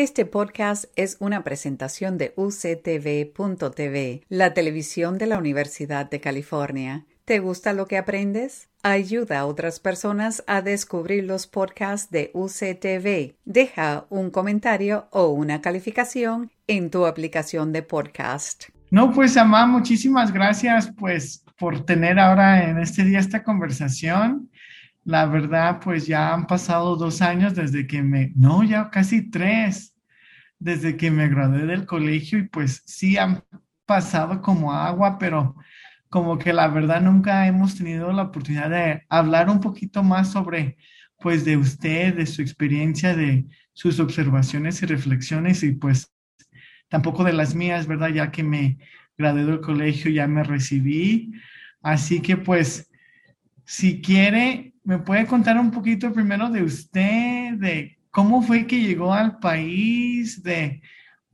Este podcast es una presentación de uctv.tv, la televisión de la Universidad de California. ¿Te gusta lo que aprendes? Ayuda a otras personas a descubrir los podcasts de UCTV. Deja un comentario o una calificación en tu aplicación de podcast. No, pues Amá, muchísimas gracias pues por tener ahora en este día esta conversación. La verdad, pues ya han pasado dos años desde que me, no, ya casi tres, desde que me gradué del colegio y pues sí han pasado como agua, pero como que la verdad nunca hemos tenido la oportunidad de hablar un poquito más sobre pues de usted, de su experiencia, de sus observaciones y reflexiones y pues tampoco de las mías, ¿verdad? Ya que me gradué del colegio, ya me recibí. Así que pues, si quiere, ¿Me puede contar un poquito primero de usted, de cómo fue que llegó al país, de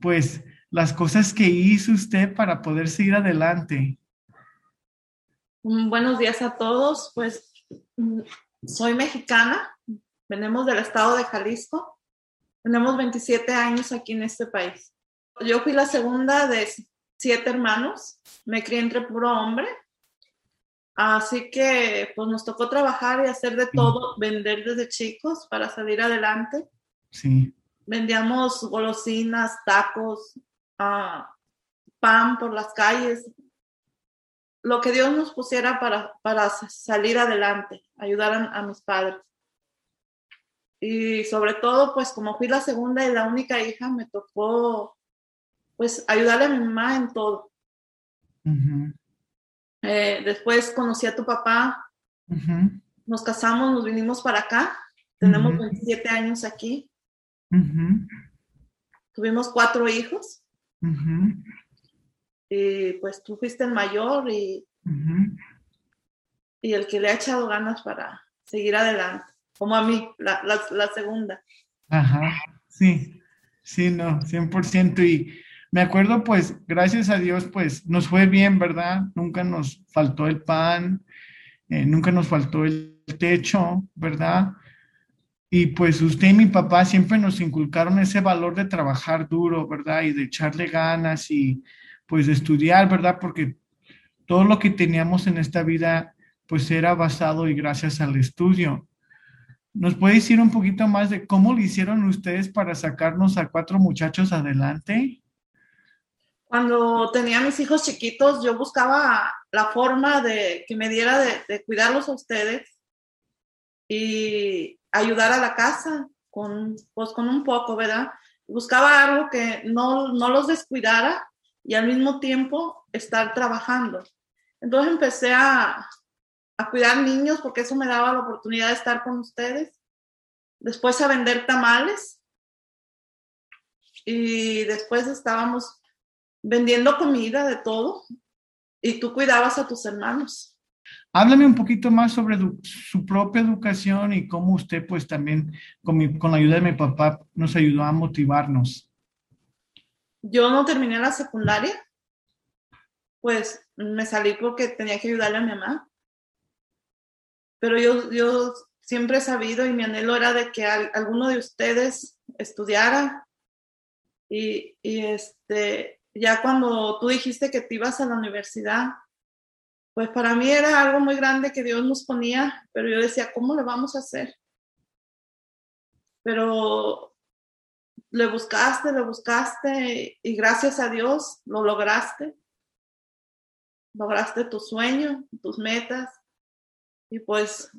pues las cosas que hizo usted para poder seguir adelante? Mm, buenos días a todos, pues mm, soy mexicana, venimos del estado de Jalisco, tenemos 27 años aquí en este país. Yo fui la segunda de siete hermanos, me crié entre puro hombre, Así que pues nos tocó trabajar y hacer de todo, vender desde chicos para salir adelante. Sí. Vendíamos golosinas, tacos, uh, pan por las calles, lo que Dios nos pusiera para, para salir adelante, ayudar a, mis padres. Y sobre todo, pues como fui la segunda y la única hija, me tocó pues ayudarle a mi mamá en todo. Eh, después conocí a tu papá, nos casamos, nos vinimos para acá, tenemos 27 años aquí, tuvimos cuatro hijos, y pues tú fuiste el mayor y, y el que le ha echado ganas para seguir adelante, como a mí, la, la segunda. Ajá, sí, sí, no, 100%. Y me acuerdo, pues, gracias a Dios, pues, nos fue bien, ¿verdad? Nunca nos faltó el pan, eh, nunca nos faltó el techo, ¿verdad? Y pues usted y mi papá siempre nos inculcaron ese valor de trabajar duro, ¿verdad? Y de echarle ganas y pues de estudiar, ¿verdad? Porque todo lo que teníamos en esta vida pues era basado y gracias al estudio. ¿Nos puede decir un poquito más de cómo lo hicieron ustedes para sacarnos a cuatro muchachos adelante? Cuando tenía mis hijos chiquitos, yo buscaba la forma de que me diera de, cuidarlos a ustedes y ayudar a la casa con, pues, con un poco, ¿verdad? Buscaba algo que no, no los descuidara y al mismo tiempo estar trabajando. Entonces empecé a, a cuidar niños porque eso me daba la oportunidad de estar con ustedes. Después a vender tamales. Y después estábamos vendiendo comida, de todo, y tú cuidabas a tus hermanos. Háblame un poquito más sobre su propia educación y cómo usted, pues también, con, con la ayuda de mi papá, nos ayudó a motivarnos. Yo no terminé la secundaria, pues me salí porque tenía que ayudarle a mi mamá. Pero yo, yo siempre he sabido y mi anhelo era de que alguno de ustedes estudiara y, y, este, ya cuando tú dijiste que te ibas a la universidad, pues para mí era algo muy grande que Dios nos ponía, pero yo decía, ¿cómo le vamos a hacer? Pero le buscaste, le buscaste y gracias a Dios lo lograste. Lograste tu sueño, tus metas y pues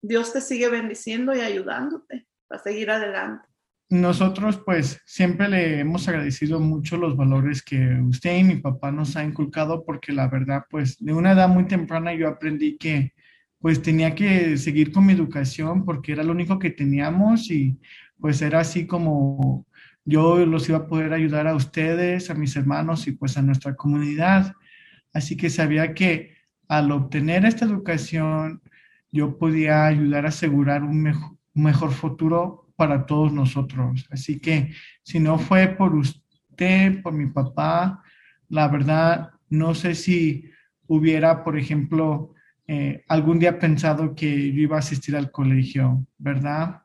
Dios te sigue bendiciendo y ayudándote a seguir adelante nosotros pues siempre le hemos agradecido mucho los valores que usted y mi papá nos ha inculcado porque la verdad pues de una edad muy temprana yo aprendí que pues tenía que seguir con mi educación porque era lo único que teníamos y pues era así como yo los iba a poder ayudar a ustedes, a mis hermanos y pues a nuestra comunidad. Así que sabía que al obtener esta educación yo podía ayudar a asegurar un mejor, un mejor futuro para todos nosotros. Así que si no fue por usted, por mi papá, la verdad, no sé si hubiera, por ejemplo, eh, algún día pensado que yo iba a asistir al colegio, ¿verdad?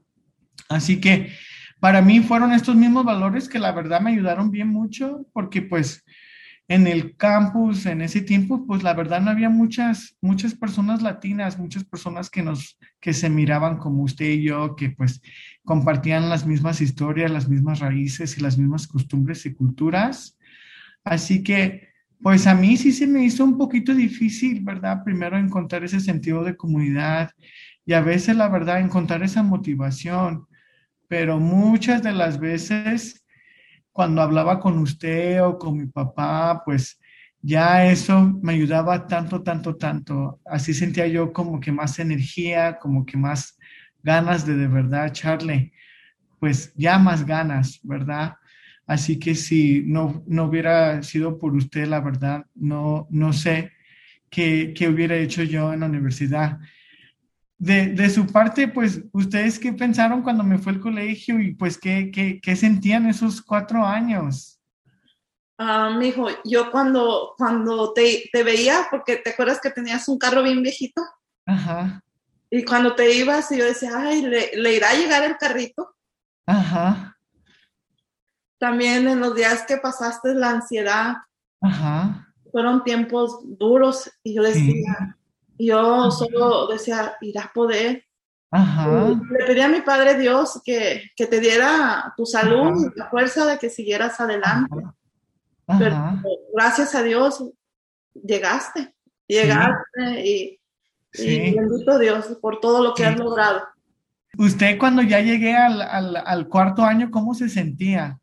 Así que para mí fueron estos mismos valores que la verdad me ayudaron bien mucho, porque pues en el campus en ese tiempo, pues la verdad no había muchas, muchas personas latinas, muchas personas que nos, que se miraban como usted y yo, que pues compartían las mismas historias, las mismas raíces y las mismas costumbres y culturas. Así que, pues a mí sí se me hizo un poquito difícil, ¿verdad? Primero encontrar ese sentido de comunidad y a veces, la verdad, encontrar esa motivación. Pero muchas de las veces cuando hablaba con usted o con mi papá, pues ya eso me ayudaba tanto, tanto, tanto. Así sentía yo como que más energía, como que más ganas de de verdad echarle, pues ya más ganas, ¿verdad? Así que si no, no hubiera sido por usted, la verdad, no, no sé qué, qué hubiera hecho yo en la universidad de, su parte, pues, ¿ustedes qué pensaron cuando me fue al colegio y pues qué, qué, qué sentían esos cuatro años? Ah, mi hijo, yo cuando, cuando te, te, veía, porque te acuerdas que tenías un carro bien viejito. Ajá. Y cuando te ibas, yo decía, ay, ¿le, ¿le, irá a llegar el carrito? Ajá. También en los días que pasaste la ansiedad. Ajá. Fueron tiempos duros y yo decía, yo solo decía, irás a poder. Le pedí a mi Padre Dios que, te diera tu salud y la fuerza de que siguieras adelante. Pero gracias a Dios llegaste, llegaste y, bendito Dios por todo lo que has logrado. Usted cuando ya llegué al, al cuarto año, ¿cómo se sentía?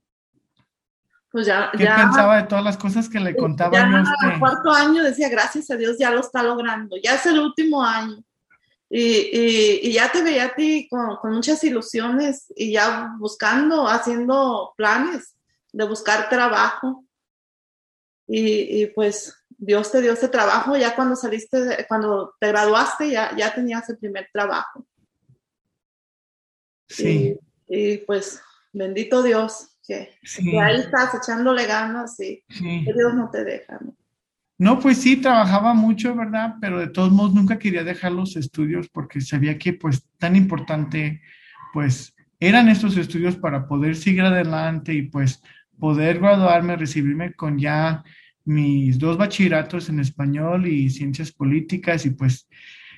Pues ya... ¿Qué pensaba de todas las cosas que le contaba ya yo cuarto año decía, gracias a Dios, ya lo está logrando, ya es el último año. Y, y, ya te veía a ti con, con, muchas ilusiones y ya buscando, haciendo planes de buscar trabajo. Y, y, pues Dios te dio ese trabajo, ya cuando saliste, cuando te graduaste, ya, ya tenías el primer trabajo. Sí. y pues bendito Dios, que, ahí estás echándole ganas y que Dios no te deja. ¿no? pues sí, trabajaba mucho, ¿verdad? Pero de todos modos nunca quería dejar los estudios porque sabía que pues tan importante pues eran estos estudios para poder seguir adelante y pues poder graduarme, recibirme con ya mis dos bachilleratos en español y ciencias políticas y pues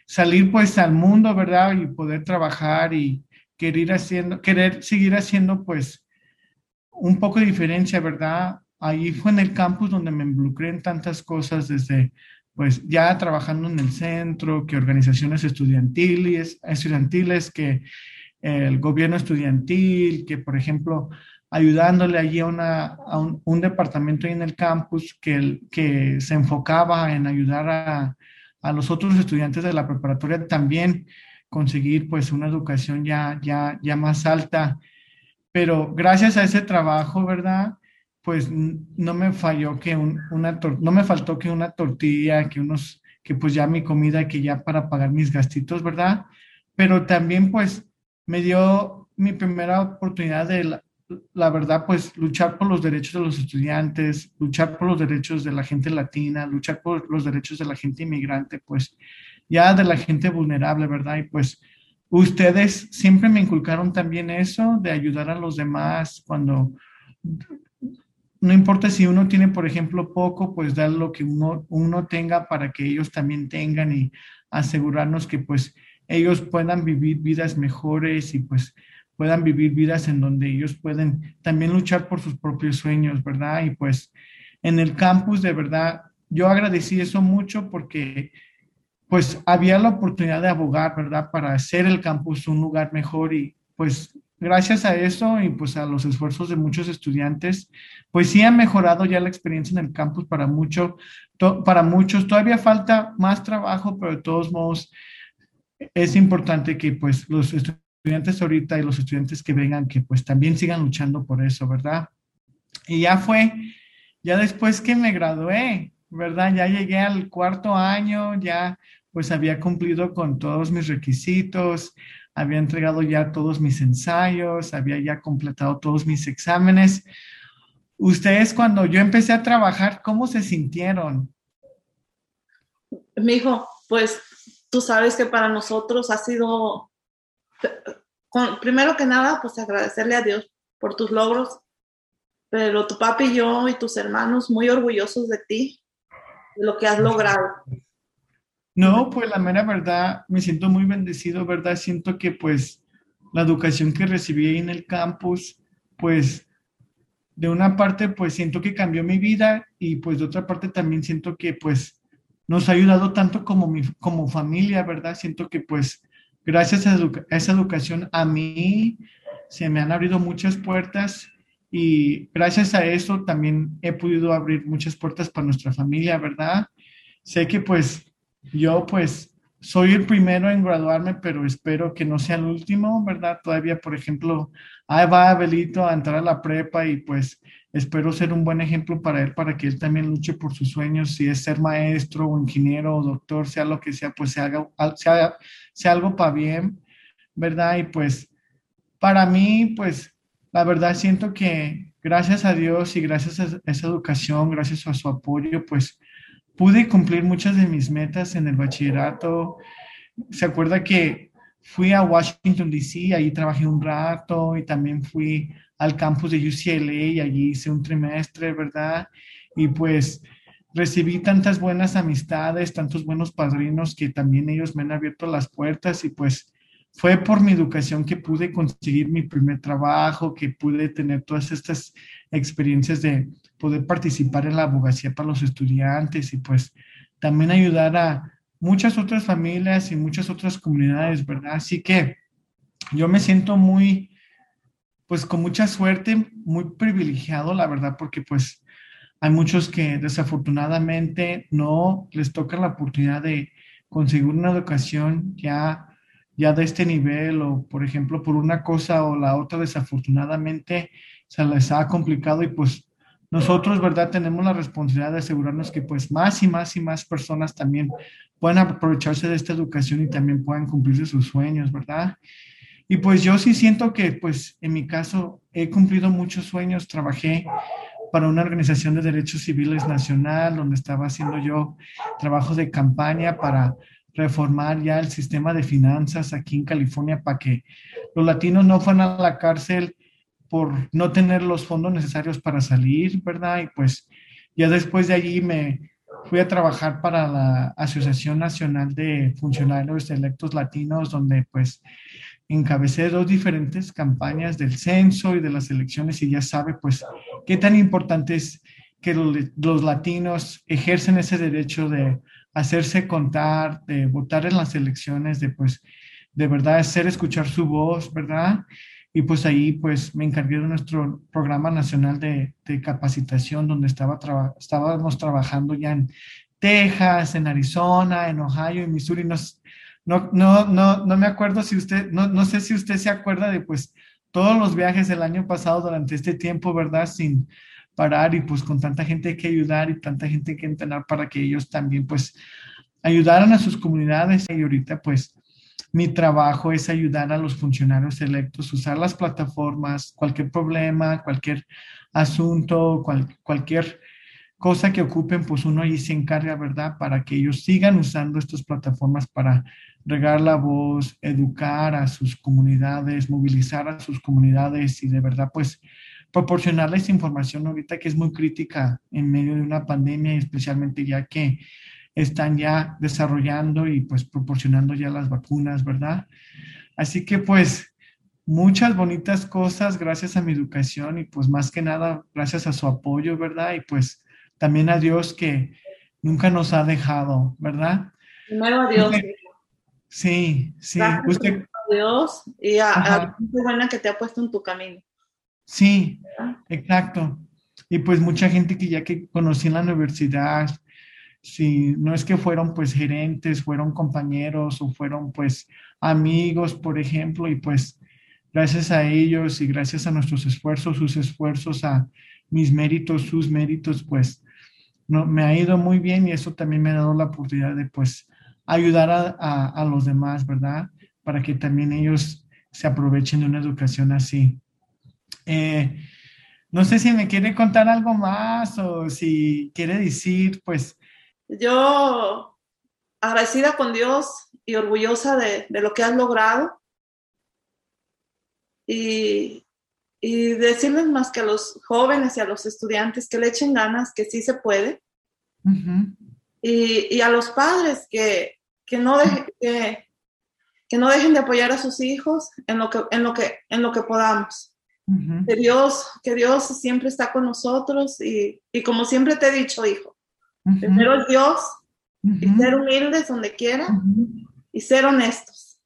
salir pues al mundo, ¿verdad? Y poder trabajar y querer haciendo, querer seguir haciendo pues un poco de diferencia, ¿verdad? Ahí fue en el campus donde me involucré en tantas cosas, desde pues ya trabajando en el centro, que organizaciones estudiantiles, estudiantiles, que el gobierno estudiantil, que por ejemplo ayudándole allí a, una, a un, departamento ahí en el campus que, que se enfocaba en ayudar a, a, los otros estudiantes de la preparatoria también conseguir pues una educación ya, ya, ya más alta pero gracias a ese trabajo, ¿verdad? Pues no me falló que una, no me faltó que una tortilla, que unos, que pues ya mi comida, que ya para pagar mis gastitos, ¿verdad? Pero también pues me dio mi primera oportunidad de, la, la verdad, pues luchar por los derechos de los estudiantes, luchar por los derechos de la gente latina, luchar por los derechos de la gente inmigrante, pues ya de la gente vulnerable, ¿verdad? Y pues Ustedes siempre me inculcaron también eso de ayudar a los demás cuando no importa si uno tiene, por ejemplo, poco, pues dar lo que uno, tenga para que ellos también tengan y asegurarnos que pues ellos puedan vivir vidas mejores y pues puedan vivir vidas en donde ellos pueden también luchar por sus propios sueños, ¿verdad? Y pues en el campus, de verdad, yo agradecí eso mucho porque pues había la oportunidad de abogar, ¿verdad? Para hacer el campus un lugar mejor y pues gracias a eso y pues a los esfuerzos de muchos estudiantes, pues sí ha mejorado ya la experiencia en el campus para, mucho, para muchos. Todavía falta más trabajo, pero de todos modos es importante que pues los estudiantes ahorita y los estudiantes que vengan, que pues también sigan luchando por eso, ¿verdad? Y ya fue, ya después que me gradué, ¿verdad? Ya llegué al cuarto año, ya pues había cumplido con todos mis requisitos, había entregado ya todos mis ensayos, había ya completado todos mis exámenes. Ustedes cuando yo empecé a trabajar, ¿cómo se sintieron? Mi hijo, pues tú sabes que para nosotros ha sido primero que nada, pues agradecerle a Dios por tus logros, pero tu papi y yo y tus hermanos muy orgullosos de ti, lo que has logrado. No, pues la mera verdad, me siento muy bendecido, ¿verdad? Siento que pues la educación que recibí en el campus, pues de una parte pues siento que cambió mi vida y pues de otra parte también siento que pues nos ha ayudado tanto como, mi, como familia, ¿verdad? Siento que pues gracias a, esa educación a mí se me han abierto muchas puertas y gracias a eso también he podido abrir muchas puertas para nuestra familia, ¿verdad? Sé que pues yo pues soy el primero en graduarme, pero espero que no sea el último, ¿verdad? Todavía, por ejemplo, ahí va Abelito a entrar a la prepa y pues espero ser un buen ejemplo para él, para que él también luche por sus sueños, si es ser maestro o ingeniero o doctor, sea lo que sea, pues se haga, sea, sea algo para bien, ¿verdad? Y pues para mí, pues la verdad siento que gracias a Dios y gracias a esa educación, gracias a su apoyo, pues pude cumplir muchas de mis metas en el bachillerato. Se acuerda que fui a Washington, D.C., ahí trabajé un rato y también fui al campus de UCLA y allí hice un trimestre, ¿verdad? Y pues recibí tantas buenas amistades, tantos buenos padrinos que también ellos me han abierto las puertas y pues fue por mi educación que pude conseguir mi primer trabajo, que pude tener todas estas experiencias de poder participar en la abogacía para los estudiantes y pues también ayudar a muchas otras familias y muchas otras comunidades, ¿verdad? Así que yo me siento muy, pues con mucha suerte, muy privilegiado, la verdad, porque pues hay muchos que desafortunadamente no les toca la oportunidad de conseguir una educación ya ya de este nivel o por ejemplo por una cosa o la otra desafortunadamente se les ha complicado y pues nosotros, ¿verdad? Tenemos la responsabilidad de asegurarnos que pues más y más y más personas también puedan aprovecharse de esta educación y también puedan cumplirse sus sueños, ¿verdad? Y pues yo sí siento que pues en mi caso he cumplido muchos sueños, trabajé para una organización de derechos civiles nacional donde estaba haciendo yo trabajo de campaña para reformar ya el sistema de finanzas aquí en California para que los latinos no fueran a la cárcel por no tener los fondos necesarios para salir, ¿verdad? Y pues ya después de allí me fui a trabajar para la Asociación Nacional de Funcionarios Electos Latinos, donde pues encabecé dos diferentes campañas del censo y de las elecciones y ya sabe pues qué tan importante es que los, latinos ejercen ese derecho de hacerse contar, de votar en las elecciones, de pues de verdad hacer escuchar su voz, ¿verdad? Y pues ahí pues me encargué de nuestro programa nacional de, capacitación donde estaba estábamos trabajando ya en Texas, en Arizona, en Ohio, en Missouri. No, no, no, no, me acuerdo si usted, no, no sé si usted se acuerda de pues todos los viajes del año pasado durante este tiempo, ¿verdad? Sin parar y pues con tanta gente que ayudar y tanta gente que entrenar para que ellos también pues ayudaran a sus comunidades y ahorita pues mi trabajo es ayudar a los funcionarios electos, usar las plataformas, cualquier problema, cualquier asunto, cualquier cosa que ocupen, pues uno ahí se encarga, ¿verdad? Para que ellos sigan usando estas plataformas para regar la voz, educar a sus comunidades, movilizar a sus comunidades y de verdad, pues proporcionarles información ahorita que es muy crítica en medio de una pandemia, especialmente ya que están ya desarrollando y pues proporcionando ya las vacunas, ¿verdad? Así que pues muchas bonitas cosas gracias a mi educación y pues más que nada gracias a su apoyo, ¿verdad? Y pues también a Dios que nunca nos ha dejado, ¿verdad? Primero a Dios. Sí, sí. Usted... a Dios y a, la gente buena que te ha puesto en tu camino. Sí, exacto. Y pues mucha gente que ya que conocí en la universidad, si no es que fueron pues gerentes, fueron compañeros o fueron pues amigos, por ejemplo, y pues gracias a ellos y gracias a nuestros esfuerzos, sus esfuerzos, a mis méritos, sus méritos, pues no, me ha ido muy bien y eso también me ha dado la oportunidad de pues ayudar a, a los demás, ¿verdad? Para que también ellos se aprovechen de una educación así. Eh, no sé si me quiere contar algo más o si quiere decir, pues, yo agradecida con Dios y orgullosa de, lo que has logrado. y, y decirles más que a los jóvenes y a los estudiantes que le echen ganas, que sí se puede. y, y, a los padres que, que no que, no dejen de apoyar a sus hijos en lo que, en lo que, en lo que podamos. Que Dios, que Dios siempre está con nosotros y, y como siempre te he dicho, hijo, primero es Dios y ser humildes donde quiera y ser honestos.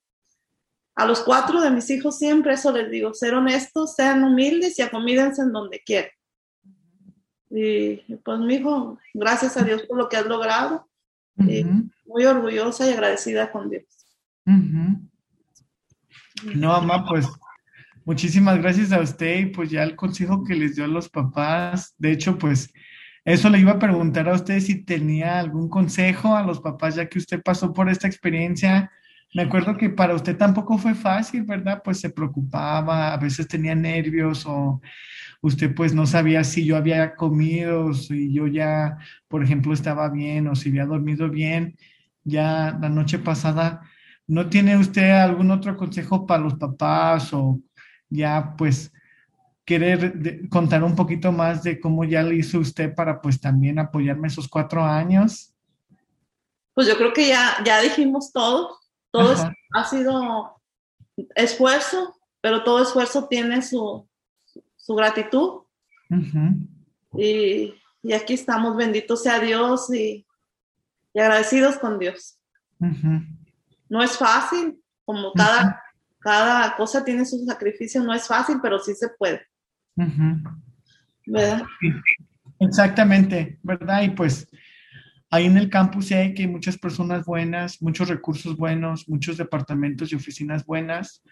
A los cuatro de mis hijos siempre eso les digo, ser honestos, sean humildes y acomídense en donde quieran. Y pues mi hijo, gracias a Dios por lo que has logrado. muy orgullosa y agradecida con Dios. No, mamá, pues Muchísimas gracias a usted y pues ya el consejo que les dio a los papás. De hecho, pues eso le iba a preguntar a usted si tenía algún consejo a los papás ya que usted pasó por esta experiencia. Me acuerdo que para usted tampoco fue fácil, ¿verdad? Pues se preocupaba, a veces tenía nervios o usted pues no sabía si yo había comido, si yo ya, por ejemplo, estaba bien o si había dormido bien. Ya la noche pasada, ¿no tiene usted algún otro consejo para los papás o ya pues querer contar un poquito más de cómo ya lo hizo usted para pues también apoyarme esos cuatro años. Pues yo creo que ya, ya dijimos todo, todo ha sido esfuerzo, pero todo esfuerzo tiene su, su gratitud. y, y, aquí estamos, bendito sea Dios y, y agradecidos con Dios. No es fácil, como cada, cada cosa tiene su sacrificio, no es fácil, pero sí se puede. ¿Verdad? Exactamente, ¿verdad? Y pues ahí en el campus sí hay que muchas personas buenas, muchos recursos buenos, muchos departamentos y oficinas buenas,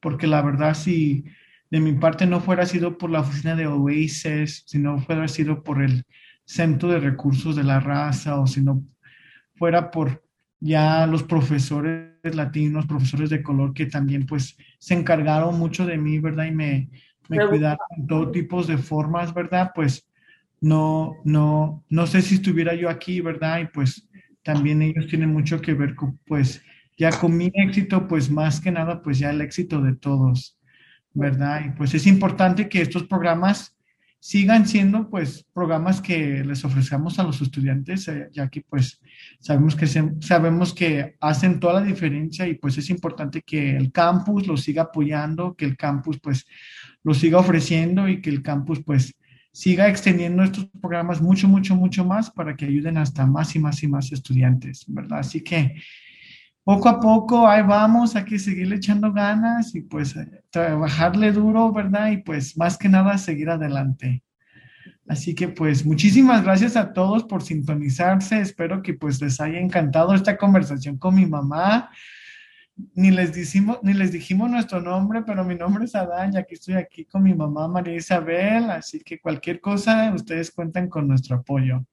porque la verdad si de mi parte no fuera sido por la oficina de Oasis, si no fuera sido por el Centro de Recursos de la Raza o si no fuera por ya los profesores latinos, profesores de color que también pues se encargaron mucho de mí, ¿verdad? Y me, me cuidaron en todo tipo de formas, ¿verdad? Pues no, no, no sé si estuviera yo aquí, ¿verdad? Y pues también ellos tienen mucho que ver con, pues, ya con mi éxito, pues más que nada, pues ya el éxito de todos, ¿verdad? Y pues es importante que estos programas sigan siendo pues programas que les ofrezcamos a los estudiantes, eh, ya que pues sabemos que, sabemos que hacen toda la diferencia y pues es importante que el campus los siga apoyando, que el campus pues los siga ofreciendo y que el campus pues siga extendiendo estos programas mucho, mucho, mucho más para que ayuden hasta más y más y más estudiantes, ¿verdad? Así que poco a poco ahí vamos, hay que seguirle echando ganas y pues trabajarle duro, ¿verdad? Y pues más que nada seguir adelante. Así que pues muchísimas gracias a todos por sintonizarse. Espero que pues les haya encantado esta conversación con mi mamá. Ni les, dijimos, ni les dijimos nuestro nombre, pero mi nombre es Adán, ya que estoy aquí con mi mamá María Isabel. Así que cualquier cosa, ustedes cuentan con nuestro apoyo.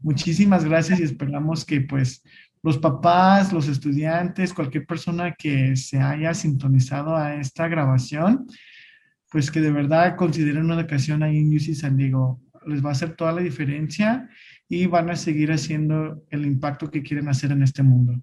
Muchísimas gracias y esperamos que pues los papás, los estudiantes, cualquier persona que se haya sintonizado a esta grabación, pues que de verdad consideren una ocasión ahí en UC San Diego. Les va a hacer toda la diferencia y van a seguir haciendo el impacto que quieren hacer en este mundo.